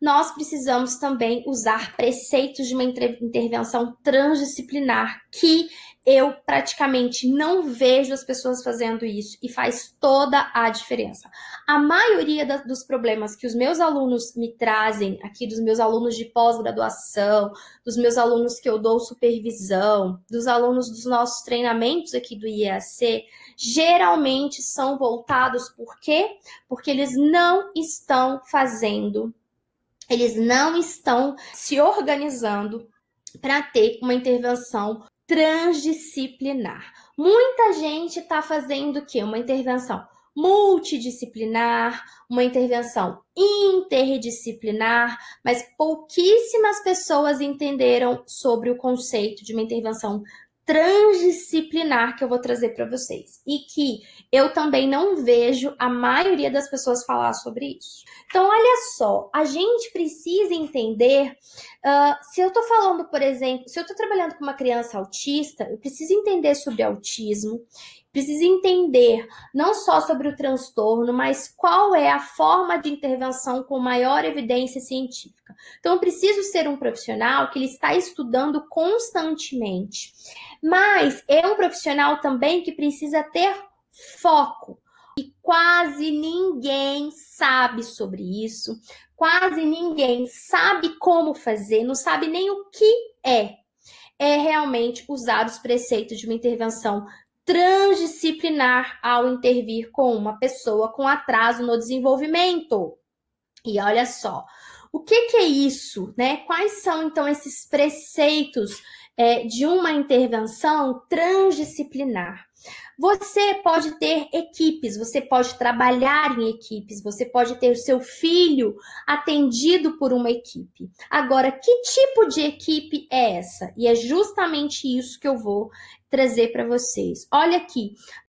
Nós precisamos também usar preceitos de uma intervenção transdisciplinar que eu praticamente não vejo as pessoas fazendo isso e faz toda a diferença. A maioria da, dos problemas que os meus alunos me trazem, aqui dos meus alunos de pós-graduação, dos meus alunos que eu dou supervisão, dos alunos dos nossos treinamentos aqui do IEAC, geralmente são voltados por quê? Porque eles não estão fazendo, eles não estão se organizando para ter uma intervenção transdisciplinar. Muita gente está fazendo o quê? Uma intervenção multidisciplinar, uma intervenção interdisciplinar, mas pouquíssimas pessoas entenderam sobre o conceito de uma intervenção transdisciplinar que eu vou trazer para vocês e que eu também não vejo a maioria das pessoas falar sobre isso. Então, olha só, a gente precisa entender. Uh, se eu estou falando, por exemplo, se eu estou trabalhando com uma criança autista, eu preciso entender sobre autismo, preciso entender não só sobre o transtorno, mas qual é a forma de intervenção com maior evidência científica. Então, eu preciso ser um profissional que ele está estudando constantemente. Mas é um profissional também que precisa ter foco. E quase ninguém sabe sobre isso, quase ninguém sabe como fazer, não sabe nem o que é. É realmente usar os preceitos de uma intervenção transdisciplinar ao intervir com uma pessoa com atraso no desenvolvimento. E olha só, o que, que é isso, né? Quais são então esses preceitos é, de uma intervenção transdisciplinar? Você pode ter equipes, você pode trabalhar em equipes, você pode ter o seu filho atendido por uma equipe. Agora, que tipo de equipe é essa? E é justamente isso que eu vou trazer para vocês. Olha aqui,